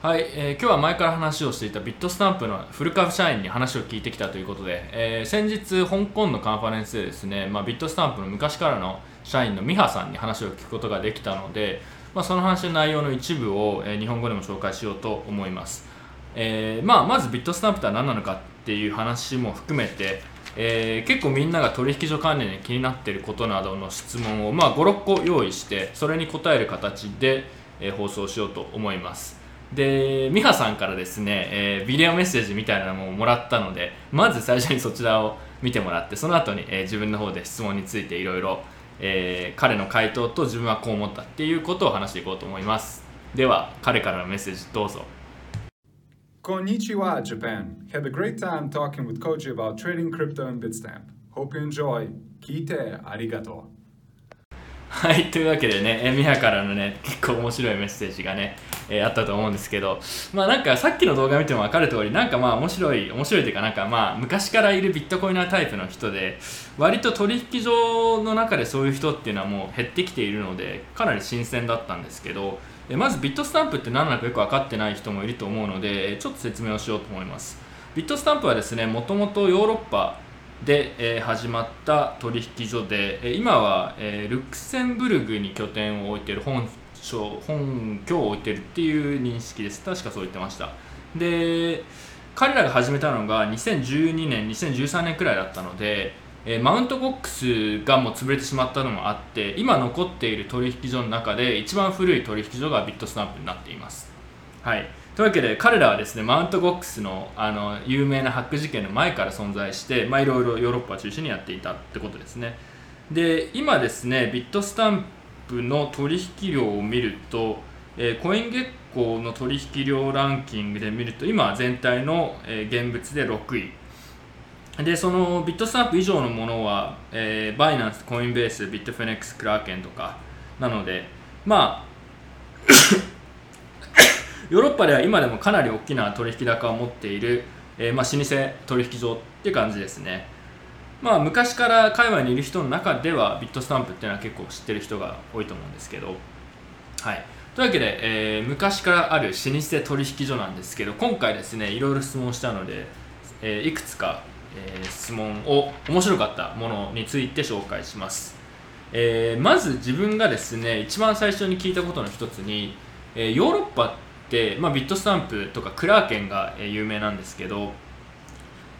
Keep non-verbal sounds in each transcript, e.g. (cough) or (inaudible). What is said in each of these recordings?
はい、えー、今日は前から話をしていたビットスタンプのフル株社員に話を聞いてきたということで、えー、先日香港のカンファレンスでですね、まあ、ビットスタンプの昔からの社員のミハさんに話を聞くことができたので、まあ、その話の内容の一部を、え、日本語でも紹介しようと思います、えーまあ、まずビットスタンプとは何なのかっていう話も含めて、えー、結構みんなが取引所関連で気になっていることなどの質問を、まあ、56個用意してそれに答える形で、え、放送しようと思います。で美ハさんからですね、えー、ビデオメッセージみたいなのももらったのでまず最初にそちらを見てもらってその後に、えー、自分の方で質問についていろいろ彼の回答と自分はこう思ったっていうことを話していこうと思います。では彼からのメッセージどうぞ。こんにちは Japan. Had a great time talking with Koji about trading crypto and Bitstamp. Hope you enjoy. 聞いてありがとうはいというわけでねミハからのね結構面白いメッセージがねえー、あったと思うんですけどまあなんかさっきの動画見ても分かる通りなんかまあ面白い面白いというかなんかまあ昔からいるビットコイナータイプの人で割と取引所の中でそういう人っていうのはもう減ってきているのでかなり新鮮だったんですけどえまずビットスタンプって何なのかよく分かってない人もいると思うのでちょっと説明をしようと思います。ビットスタンプはですねもともとヨーロッパで、えー、始まった取引所で、え、今は、えー、ルクセンブルグに拠点を置いている本本拠を置いてるっていう認識です。確かそう言ってました。で彼らが始めたのが2012年2013年くらいだったので、え、マウントボックスがもう潰れてしまったのもあって今残っている取引所の中で一番古い取引所がビットスタンプになっています。はい。というわけで彼らはですねマウントボックスのあの有名なハック事件の前から存在していろいろヨーロッパ中心にやっていたってことですね。で今ですねビットスタンプの取引量を見ると、えー、コイン月光の取引量ランキングで見ると今は全体の、えー、現物で6位でそのビットスタンプ以上のものは、えー、バイナンス、コインベース、ビットフェネックス、クラーケンとかなのでまあ (coughs) ヨーロッパでは今でもかなり大きな取引高を持っている、えー、まあ、老舗取引所って感じですね。まあ、昔から海外にいる人の中ではビットスタンプっていうのは結構知ってる人が多いと思うんですけど、はい、というわけで、えー、昔からある老舗取引所なんですけど今回ですねいろいろ質問したので、えー、いくつか、えー、質問を面白かったものについて紹介します、えー、まず自分がですね一番最初に聞いたことの一つに、えー、ヨーロッパって、まあ、ビットスタンプとかクラーケンが、有名なんですけど、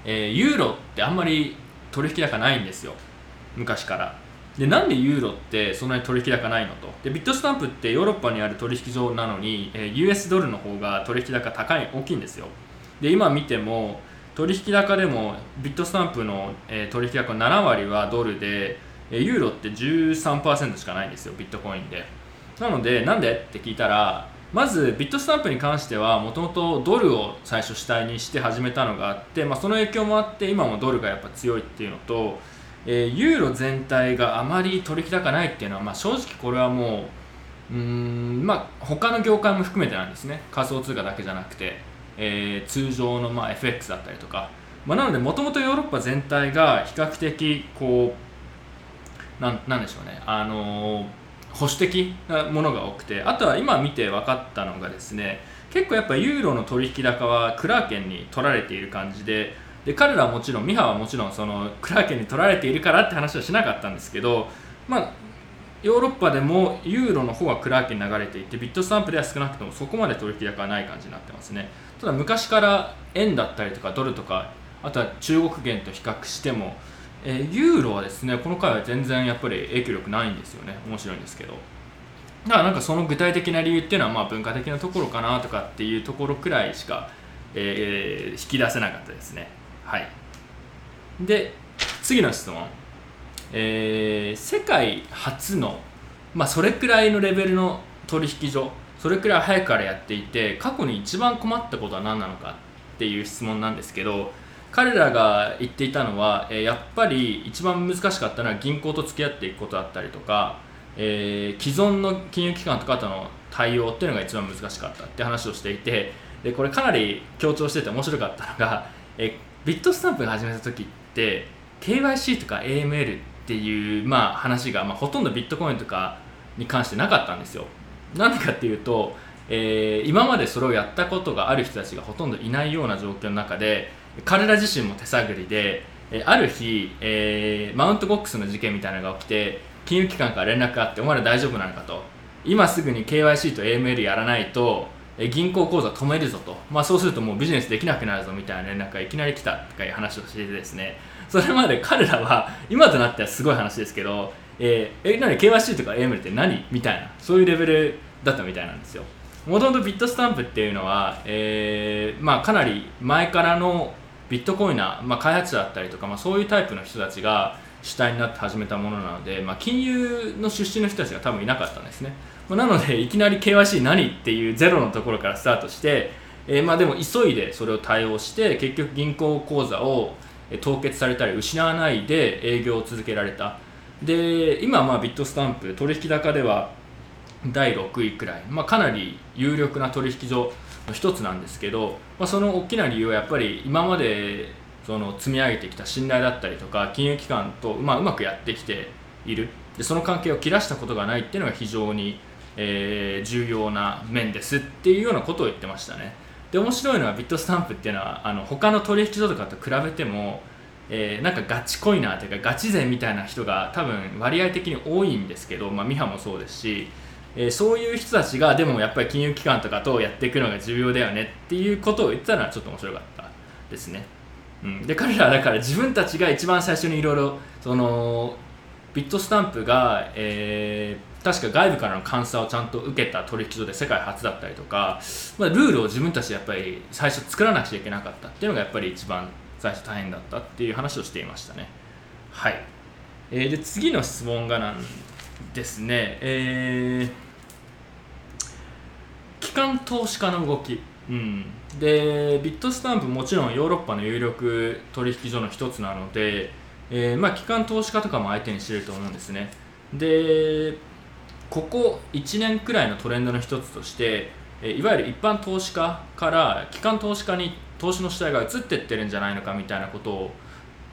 えー、ユーロってあんまり取引高ないんですよ。昔から。でなんでユーロってそんなに取引高ないのと。で Bitstamp ってヨーロッパにある取引所なのに、え、US ドルの方が取引高高い大きいんですよ。で今見ても取引高でも Bitstamp の、え、取引高7割はドルで、ユーロって13%しかないんですよビットコインで。なのでなんでって聞いたらまず Bitstamp に関してはもともとドルを最初主体にして始めたのがあって、まあ、その影響もあって今もドルがやっぱ強いっていうのと、えー、ユーロ全体があまり取引高ないっていうのは、まあ、正直これはもううんまあ他の業界も含めてなんですね。仮想通貨だけじゃなくて、えー、通常のまあ FX だったりとか、まあ、なのでもともとヨーロッパ全体が比較的こうなんなんでしょうね。あのー保守的なものが多くてあとは今見て分かったのがですね結構やっぱユーロの取引高はクラーケンに取られている感じでで彼らはもちろんミハはもちろんそのクラーケンに取られているからって話はしなかったんですけどまあヨーロッパでもユーロの方はクラーケンに流れていてビットスタンプでは少なくともそこまで取引高はない感じになってますね。ただ昔から円だったりとかドルとかあとは中国元と比較してもえ、ユーロはですねこの回は全然やっぱり影響力ないんですよね。面白いんですけど。だからなんかその具体的な理由っていうのはまあ文化的なところかなとかっていうところくらいしか、えー、引き出せなかったですね。はい。で次の質問。えー、世界初の、まあ、それくらいのレベルの取引所それくらい早くからやっていて過去に一番困ったことは何なのかっていう質問なんですけど彼らが言っていたのは、え、やっぱり一番難しかったのは銀行と付き合っていくことだったりとか、えー、既存の金融機関とかとの対応っていうのが一番難しかったって話をしていてでこれかなり強調してて面白かったのが、え、ビットスタンプが始めた時って KYC とか AML っていう、まあ、話が、まあ、ほとんどビットコインとかに関してなかったんですよ。なんでかっていうとえー、今までそれをやったことがある人たちがほとんどいないような状況の中で彼ら自身も手探りで、えある日、えー、マウントボックスの事件みたいなのが起きて金融機関から連絡があってお前ら大丈夫なのかと。今すぐに KYC と AML やらないとえ銀行口座止めるぞと、まあ、そうするともうビジネスできなくなるぞみたいな連絡がいきなり来たとかいう話をしててですね。それまで彼らは今となってはすごい話ですけど、えー、え何？KYC とか AML って何？みたいなそういうレベルだったみたいなんですよ。もともとビットスタンプっていうのは、えーまあ、かなり前からのビットコインな、まあ、開発者だったりとか、まあ、そういうタイプの人たちが主体になって始めたものなので、まあ、金融の出身の人たちが多分いなかったんですね。まなのでいきなり KYC 何っていうゼロのところからスタートして、えー、まあでも急いでそれを対応して結局銀行口座を凍結されたり失わないで営業を続けられた。で今まあビットスタンプ取引高では第6位くらい、まあ、かなり有力な取引所の一つなんですけど、まあ、その大きな理由はやっぱり今までその積み上げてきた信頼だったりとか金融機関と、まあ、うまくやってきている。でその関係を切らしたことがないっていうのが非常にえー、重要な面ですっていうようなことを言ってましたね。で面白いのはビットスタンプっていうのはあの他の取引所とかと比べても、えー、なんかガチコイナーというかガチ勢みたいな人が多分割合的に多いんですけど、まあ、ミハもそうですし、えー、そういう人たちがでもやっぱり金融機関とかとやっていくのが重要だよねっていうことを言ったのはちょっと面白かったですね、うん、で彼らはだから自分たちが一番最初にいろいろそのビットスタンプが、えー、確か外部からの監査をちゃんと受けた取引所で世界初だったりとか、まあ、ルールを自分たちでやっぱり最初作らなくちゃいけなかったっていうのがやっぱり一番最初大変だったっていう話をしていましたね。はい、えー、で次の質問がなんですね。えー、機関投資家の動き。うん、でビットスタンプもちろんヨーロッパの有力取引所の一つなので、えー、まあ、機関投資家とかも相手にしてると思うんですね。でここ1年くらいのトレンドの一つとしていわゆる一般投資家から機関投資家に投資の主体が移っていってるんじゃないのかみたいなことを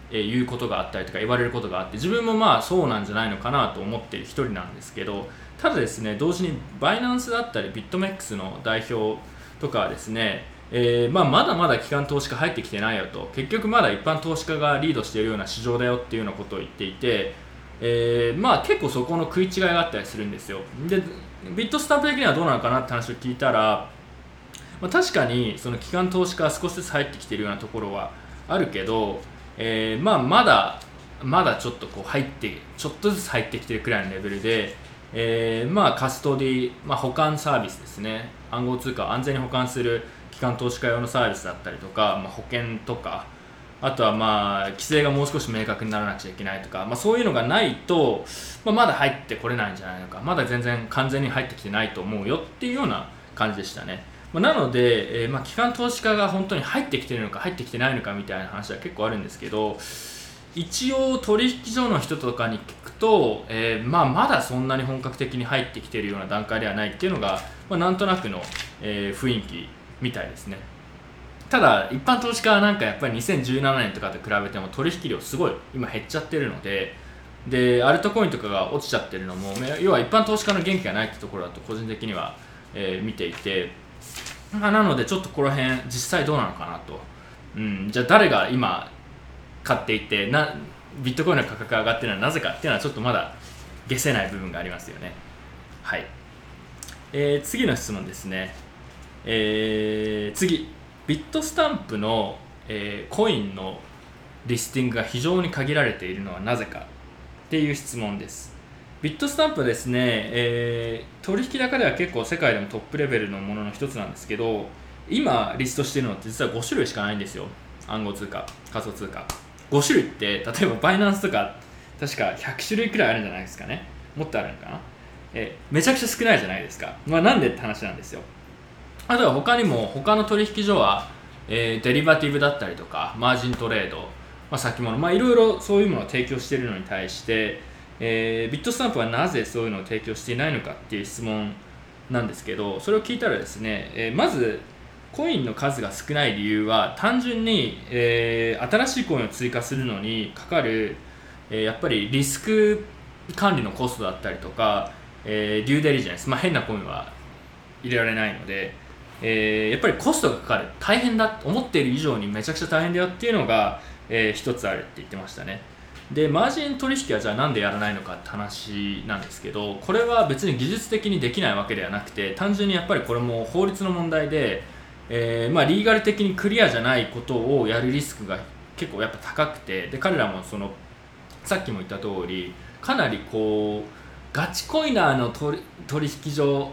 言うことがあったりとか言われることがあって自分もまあそうなんじゃないのかなと思っている一人なんですけどただですね同時にバイナンスだったりビットメックスの代表とかはですねえーまあ、まだまだ機関投資家入ってきてないよと。結局まだ一般投資家がリードしているような市場だよっていうようなことを言っていてえー、まあ結構そこの食い違いがあったりするんですよ。でビットスタンプ的にはどうなのかなって話を聞いたら、まあ、確かにその機関投資家は少しずつ入ってきているようなところはあるけど、えー、まあまだまだちょっとこう入ってちょっとずつ入ってきてるくらいのレベルで、えー、まあカストディ、まあ、保管サービスですね。暗号通貨を安全に保管する機関投資家用のサービスだったりとか、まあ、保険とかあとはまあ規制がもう少し明確にならなくちゃいけないとか、まあ、そういうのがないと、まあ、まだ入ってこれないんじゃないのかまだ全然完全に入ってきてないと思うよっていうような感じでしたね、ま、なので、えー、ま機関投資家が本当に入ってきてるのか入ってきてないのかみたいな話は結構あるんですけど一応取引所の人とかに聞くと、えーまあ、まだそんなに本格的に入ってきてるような段階ではないっていうのが、まあ、なんとなくの、えー、雰囲気みたいですね。ただ一般投資家はなんかやっぱり2017年とかと比べても取引量すごい今減っちゃってるのででアルトコインとかが落ちちゃってるのも要は一般投資家の元気がないってところだと個人的には、えー、見ていて、なのでちょっとこの辺実際どうなのかなと、うん、じゃあ誰が今買っていってなビットコインの価格が上がってるのはなぜかっていうのはちょっとまだ消せない部分がありますよね。はい、えー、次の質問ですね。えー、次。ビットスタンプの、えー、コインのリスティングが非常に限られているのはなぜかっていう質問です。ビットスタンプですね、えー、取引高では結構世界でもトップレベルのものの一つなんですけど今リストしているのって実は5種類しかないんですよ。暗号通貨仮想通貨。5種類って例えばバイナンスとか確か100種類くらいあるんじゃないですかね。もっとあるのかな。えめちゃくちゃ少ないじゃないですか。まあなんでって話なんですよ。あとは他にも他の取引所は、えー、デリバティブだったりとかマージントレード、まあ、先物まあいろいろそういうものを提供しているのに対して、えー、ビットスタンプはなぜそういうのを提供していないのかっていう質問なんですけどそれを聞いたらですね、えー、まずコインの数が少ない理由は単純に、えー、新しいコインを追加するのにかかる、えー、やっぱりリスク管理のコストだったりとか、えー、デューデリジェンス、まあ、変なコインは入れられないので、えー、やっぱりコストがかかる。大変だ思っている以上にめちゃくちゃ大変だよっていうのが、えー、一つあるって言ってましたね。でマージン取引はじゃあなんでやらないのかって話なんですけどこれは別に技術的にできないわけではなくて単純にやっぱりこれも法律の問題で、えー、まあ、リーガル的にクリアじゃないことをやるリスクが結構やっぱ高くてで彼らもそのさっきも言った通りかなりこうガチコイナーの取引所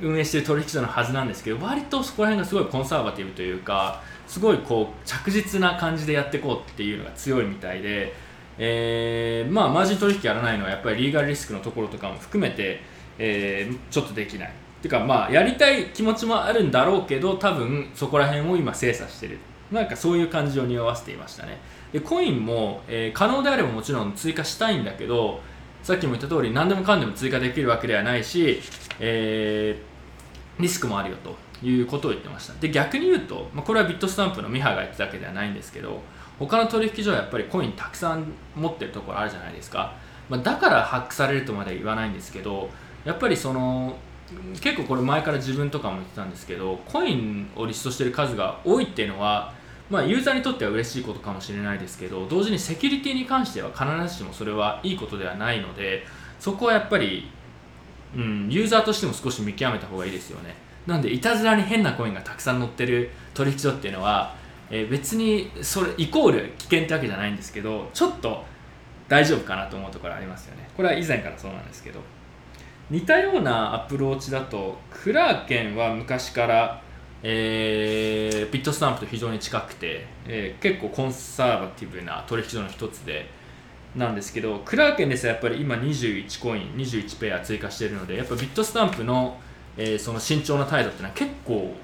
運営してる取引所のはずなんですけど割とそこら辺がすごいコンサーバティブというかすごいこう着実な感じでやっていこうっていうのが強いみたいで、えー、まあマージン取引やらないのはやっぱりリーガルリスクのところとかも含めて、えー、ちょっとできない。ていうかまあやりたい気持ちもあるんだろうけど多分そこら辺を今精査してる。なんかそういう感じを匂わせていましたね。でコインも、えー、可能であればもちろん追加したいんだけどさっきも言った通り何でもかんでも追加できるわけではないし、えー、リスクもあるよということを言ってました。で逆に言うと、まあ、これはビットスタンプのミハが言ってたわけではないんですけど他の取引所はやっぱりコインたくさん持ってるところあるじゃないですか、まあ、だからハックされるとまでは言わないんですけどやっぱりその結構これ前から自分とかも言ってたんですけどコインをリストしてる数が多いっていうのはまあ、ユーザーにとっては嬉しいことかもしれないですけど同時にセキュリティに関しては必ずしもそれはいいことではないのでそこはやっぱり、うん、ユーザーとしても少し見極めた方がいいですよね。なんでいたずらに変なコインがたくさん載ってる取引所っていうのは、えー、別にそれイコール危険ってわけじゃないんですけどちょっと大丈夫かなと思うところありますよね。これは以前からそうなんですけど。似たようなアプローチだとクラーケンは昔からえー、ビットスタンプと非常に近くて、えー、結構コンサーバティブな取引所の一つでなんですけどクラーケンですやっぱり今21コイン21ペア追加しているのでやっぱビットスタンプの,、えー、その慎重な態度っていうのは結構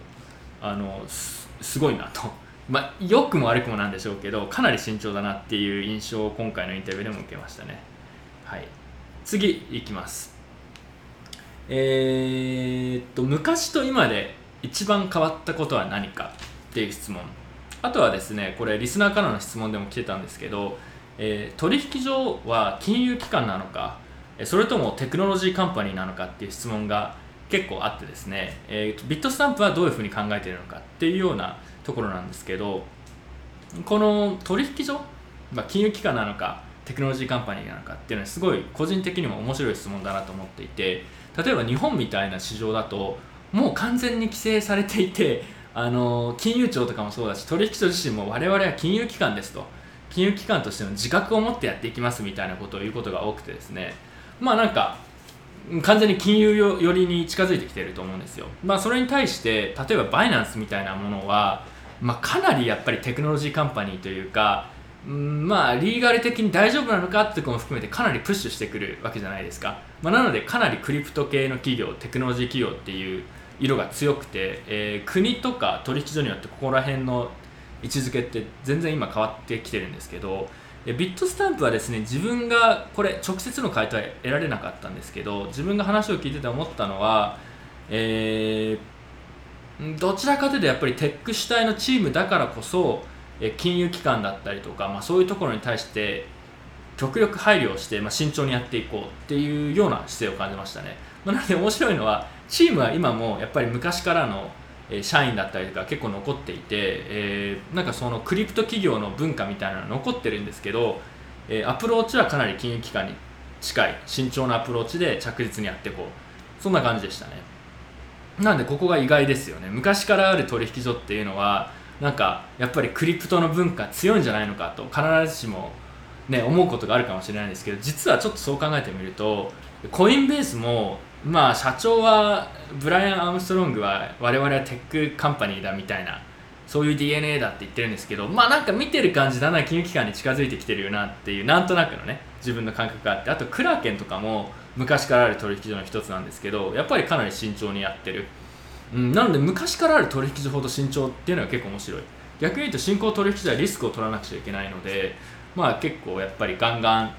あのすごいなと。まあ、良くも悪くもなんでしょうけどかなり慎重だなっていう印象を今回のインタビューでも受けましたね。はい。次いきます。えー、っと昔と今で一番変わったことは何かっていう質問。あとはですねこれリスナーからの質問でも来てたんですけど、えー、取引所は金融機関なのかそれともテクノロジーカンパニーなのかっていう質問が結構あってですね、えー、ビットスタンプはどういうふうに考えているのかっていうようなところなんですけどこの取引所、まあ、金融機関なのかテクノロジーカンパニーなのかっていうのはすごい個人的にも面白い質問だなと思っていて例えば日本みたいな市場だともう完全に規制されていて (laughs) あの金融庁とかもそうだし取引所自身も我々は金融機関ですと。金融機関としての自覚を持ってやっていきますみたいなことを言うことが多くてですね。まあなんか完全に金融寄りに近づいてきてると思うんですよ。まあそれに対して例えばバイナンスみたいなものは、まあ、かなりやっぱりテクノロジーカンパニーというかんまあリーガル的に大丈夫なのかってことも含めてかなりプッシュしてくるわけじゃないですか、まあ、なのでかなりクリプト系の企業テクノロジー企業っていう色が強くて、えー、国とか取引所によってここら辺の位置づけって全然今変わってきてるんですけどビットスタンプはですね自分がこれ直接の回答は得られなかったんですけど自分が話を聞いてて思ったのは、えー、どちらかというとやっぱりテック主体のチームだからこそ金融機関だったりとか、まあ、そういうところに対して極力配慮をして、まあ、慎重にやっていこうっていうような姿勢を感じましたね、まあ、なので面白いのはチームは今もやっぱり昔からの社員だったりとか結構残っていて、えー、なんかそのクリプト企業の文化みたいなの残ってるんですけど、えー、アプローチはかなり金融機関に近い慎重なアプローチで着実にやっていこう。そんな感じでしたね。なんでここが意外ですよね。昔からある取引所っていうのはなんかやっぱりクリプトの文化強いんじゃないのかと必ずしもね思うことがあるかもしれないんですけど実はちょっとそう考えてみるとコインベースもまあ社長は Brian Armstrong は我々は tech company だみたいなそういう DNA だって言ってるんですけどまあなんか見てる感じだな金融機関に近づいてきてるよなっていうなんとなくのね自分の感覚があってあと Kraken とかも昔からある取引所の一つなんですけどやっぱりかなり慎重にやってる、うん、なので昔からある取引所ほど慎重っていうのは結構面白い。逆に言うと新興取引所はリスクを取らなくちゃいけないのでまあ結構やっぱりガンガン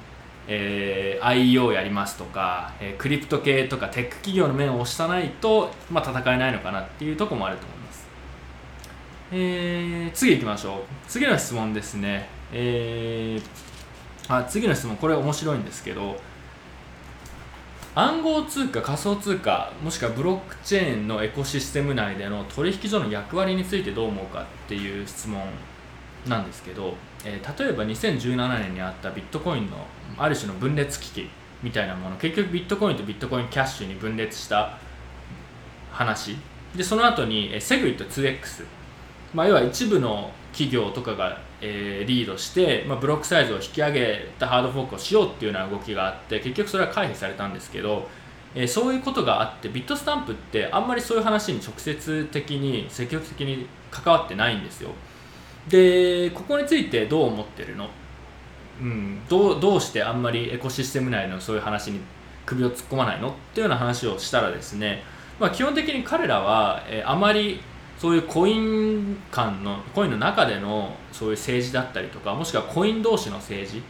えー、IEO やりますとか、えー、クリプト系とかテック企業の面を押したないと、まあ、戦えないのかなっていうとこもあると思います、えー、次行きましょう。次の質問ですね、えー、あ次の質問これ面白いんですけど暗号通貨仮想通貨もしくはブロックチェーンのエコシステム内での取引所の役割についてどう思うかっていう質問なんですけど、えー、例えば2017年にあったビットコインのある種の分裂危機みたいなもの結局ビットコインとビットコインキャッシュに分裂した話。でその後にセグリット 2X、まあ、要は一部の企業とかが、えー、リードして、まあ、ブロックサイズを引き上げたハードフォークをしようっていうような動きがあって結局それは回避されたんですけど、えー、そういうことがあってビットスタンプってあんまりそういう話に直接的に積極的に関わってないんですよ。でここについてどう思ってるの、うん、どうどうしてあんまりエコシステム内のそういう話に首を突っ込まないの？っていうような話をしたらですね、まあ、基本的に彼らは、えー、あまりそういうコイン間のコインの中でのそういう政治だったりとかもしくはコイン同士の政治、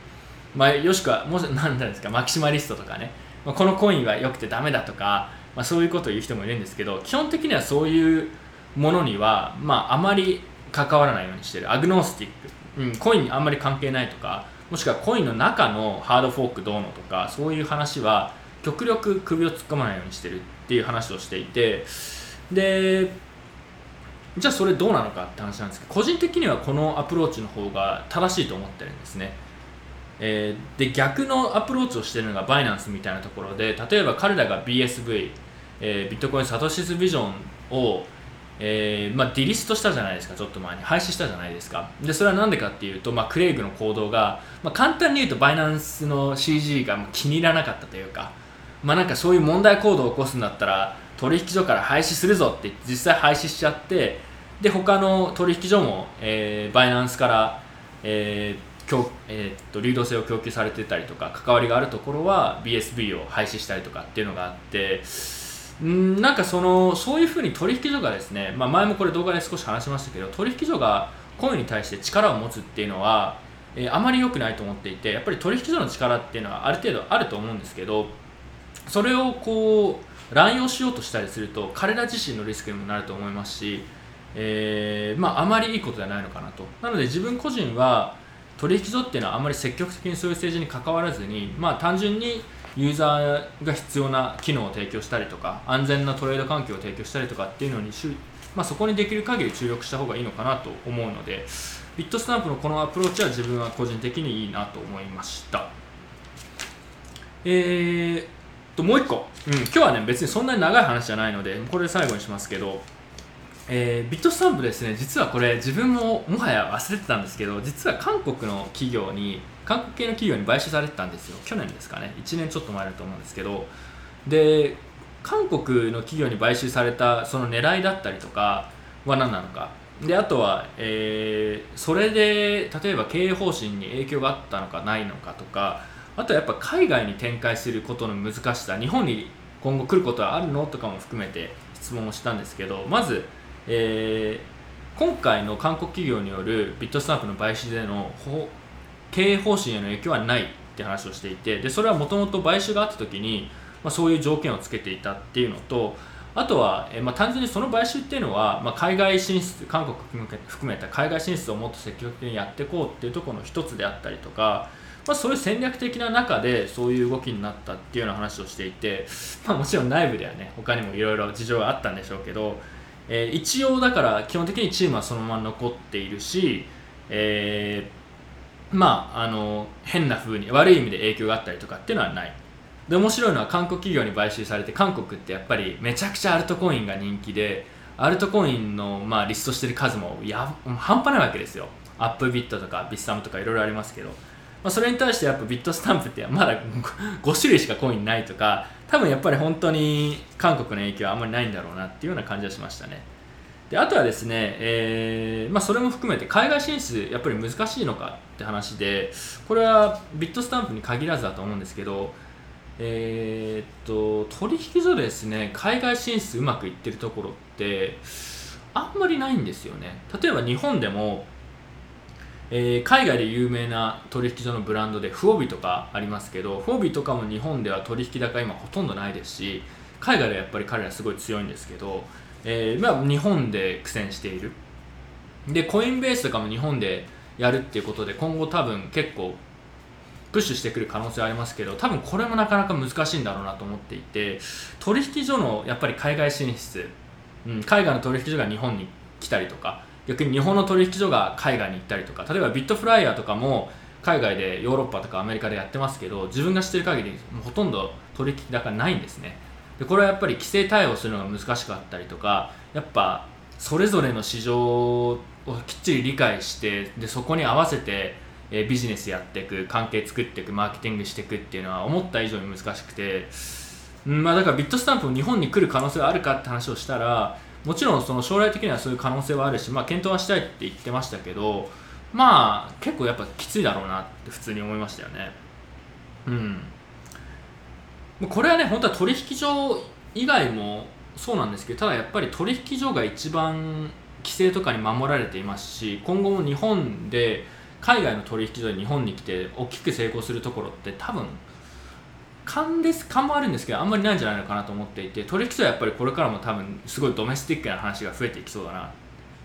まあ、よしくはもし何なんですかマキシマリストとかね、まあ、このコインは良くてダメだとか、まあ、そういうことを言う人もいるんですけど基本的にはそういうものには、まあ、あまり関わらないようにしてる。 agnostic、うん、コインにあんまり関係ないとかもしくはコインの中のハードフォークどうのとかそういう話は極力首を突っ込まないようにしてるっていう話をしていて。でじゃあそれどうなのかって話なんですけど個人的にはこのアプローチの方が正しいと思ってるんですね、えー、で逆のアプローチをしているのが Binance みたいなところで例えば彼らが BSV、えー、ビットコインサトシスビジョンをえーまあ、ディリストしたじゃないですか、ちょっと前に廃止したじゃないですか。で、それは何でかっていうと、まあ、クレイグの行動が、まあ、簡単に言うと、バイナンスの CG が気に入らなかったというか、まあ、なんかそういう問題行動を起こすんだったら、取引所から廃止するぞって実際廃止しちゃってで他の取引所も、えー、バイナンスから、えー供えー、っと流動性を供給されてたりとか関わりがあるところは BSB を廃止したりとかっていうのがあってんなんかそのそういうふうに取引所がですね、まあ、前もこれ動画で少し話しましたけど取引所がコインに対して力を持つっていうのは、えー、あまり良くないと思っていてやっぱり取引所の力っていうのはある程度あると思うんですけどそれをこう乱用しようとしたりすると彼ら自身のリスクにもなると思いますし、えー、まあ、あまりいいことではないのかなと。なので自分個人は取引所っていうのはあまり積極的にそういう政治に関わらずに、まあ、単純にユーザーが必要な機能を提供したりとか安全なトレード環境を提供したりとかっていうのに、まあ、そこにできる限り注力した方がいいのかなと思うのでビットスタンプのこのアプローチは自分は個人的にいいなと思いました。えーともう一個、うん、今日はね別にそんなに長い話じゃないのでこれ最後にしますけど、えー、ビットスタンプですね。実はこれ自分ももはや忘れてたんですけど実は韓国の企業に韓国系の企業に買収されてたんですよ。去年ですかね。1年ちょっと前だと思うんですけど。で韓国の企業に買収されたその狙いだったりとかは何なのか。であとは、えー、それで例えば経営方針に影響があったのかないのかとかあとはやっぱ海外に展開することの難しさ日本に今後来ることはあるのとかも含めて質問をしたんですけどまず、えー、今回の韓国企業によるビットスタンプの買収での経営方針への影響はないって話をしていてでそれはもともと買収があった時に、まあ、そういう条件をつけていたっていうのとあとは、え、まあ、単純にその買収っていうのは、まあ、海外進出韓国含めた海外進出をもっと積極的にやっていこうっていうところの一つであったりとかまあ、そういう戦略的な中でそういう動きになったっていうような話をしていて、まあ、もちろん内部ではね他にもいろいろ事情があったんでしょうけど、えー、一応だから基本的にチームはそのまま残っているし、えー、まああの変な風に悪い意味で影響があったりとかっていうのはない。で面白いのは韓国企業に買収されて韓国ってやっぱりめちゃくちゃアルトコインが人気でアルトコインの、まあ、リストしてる数もや半端ないわけですよ。アップビットとかビッサムとかいろいろありますけど。まあ、それに対してやっぱビットスタンプってまだ5種類しかコインないとか多分やっぱり本当に韓国の影響はあんまりないんだろうなっていうような感じはしましたね。であとはですね、えーまあ、それも含めて海外進出やっぱり難しいのかって話でこれはビットスタンプに限らずだと思うんですけどえー、っと取引所でですね海外進出うまくいってるところってあんまりないんですよね。例えば日本でもえー、海外で有名な取引所のブランドでフオビーとかありますけどフオビーとかも日本では取引高今ほとんどないですし海外ではやっぱり彼らすごい強いんですけど、えー、まあ、日本で苦戦している。でコインベースとかも日本でやるっていうことで今後多分結構プッシュしてくる可能性はありますけど多分これもなかなか難しいんだろうなと思っていて取引所のやっぱり海外進出、うん、海外の取引所が日本に来たりとか逆に日本の取引所が海外に行ったりとか例えばビットフライヤーとかも海外でヨーロッパとかアメリカでやってますけど自分が知ってる限りほとんど取引高ないんですね。でこれはやっぱり規制対応するのが難しかったりとかやっぱそれぞれの市場をきっちり理解してでそこに合わせてビジネスやっていく関係作っていくマーケティングしていくっていうのは思った以上に難しくて、まあ、だからビットスタンプも日本に来る可能性はあるかって話をしたらもちろんその将来的にはそういう可能性はあるし、まあ、検討はしたいって言ってましたけどまあ結構やっぱきついだろうなって普通に思いましたよね。うん。これはね本当は取引所以外もそうなんですけどただやっぱり取引所が一番規制とかに守られていますし今後も日本で海外の取引所で日本に来て大きく成功するところって多分勘です勘もあるんですけどあんまりないんじゃないのかなと思っていて取引所はやっぱりこれからも多分すごいドメスティックな話が増えていきそうだなっ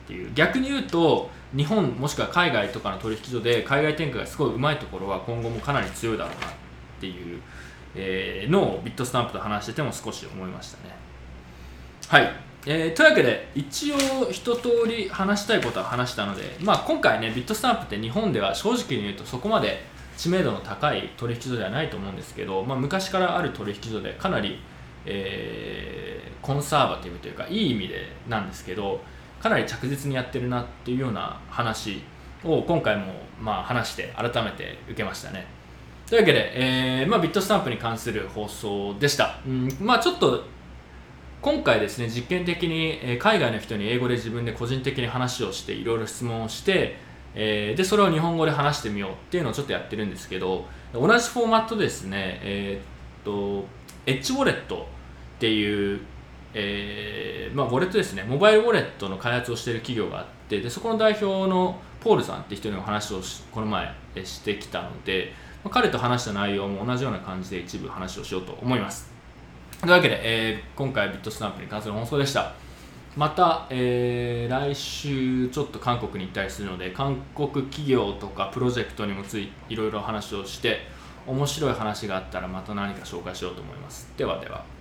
ていう。逆に言うと日本もしくは海外とかの取引所で海外展開がすごいうまいところは今後もかなり強いだろうなっていう、えー、のをビットスタンプと話してても少し思いましたね。はい。えー、というわけで一応一通り話したいことは話したので、まあ、今回ねビットスタンプって日本では正直に言うとそこまで知名度の高い取引所ではないと思うんですけど、まあ、昔からある取引所でかなり、えー、コンサーバティブというかいい意味でなんですけどかなり着実にやってるなっていうような話を今回もまあ話して改めて受けましたね。というわけで、えーまあ、ビットスタンプに関する放送でした。うんまあ、ちょっと今回ですね実験的に、海外の人に英語で自分で個人的に話をしていろいろ質問をして、えー、でそれを日本語で話してみようっていうのをちょっとやってるんですけど同じフォーマットですねえー、っとエッジウォレットっていうえー、まあ、ウォレットですねモバイルウォレットの開発をしている企業があってでそこの代表のポールさんって人の話をこの前してきたので、まあ、彼と話した内容も同じような感じで一部話をしようと思いますというわけで、え、今回ビットスタンプに関する放送でした。また、えー、来週ちょっと韓国に行ったりするので、韓国企業とかプロジェクトにもついいろいろ話をして、面白い話があったらまた何か紹介しようと思います。ではでは。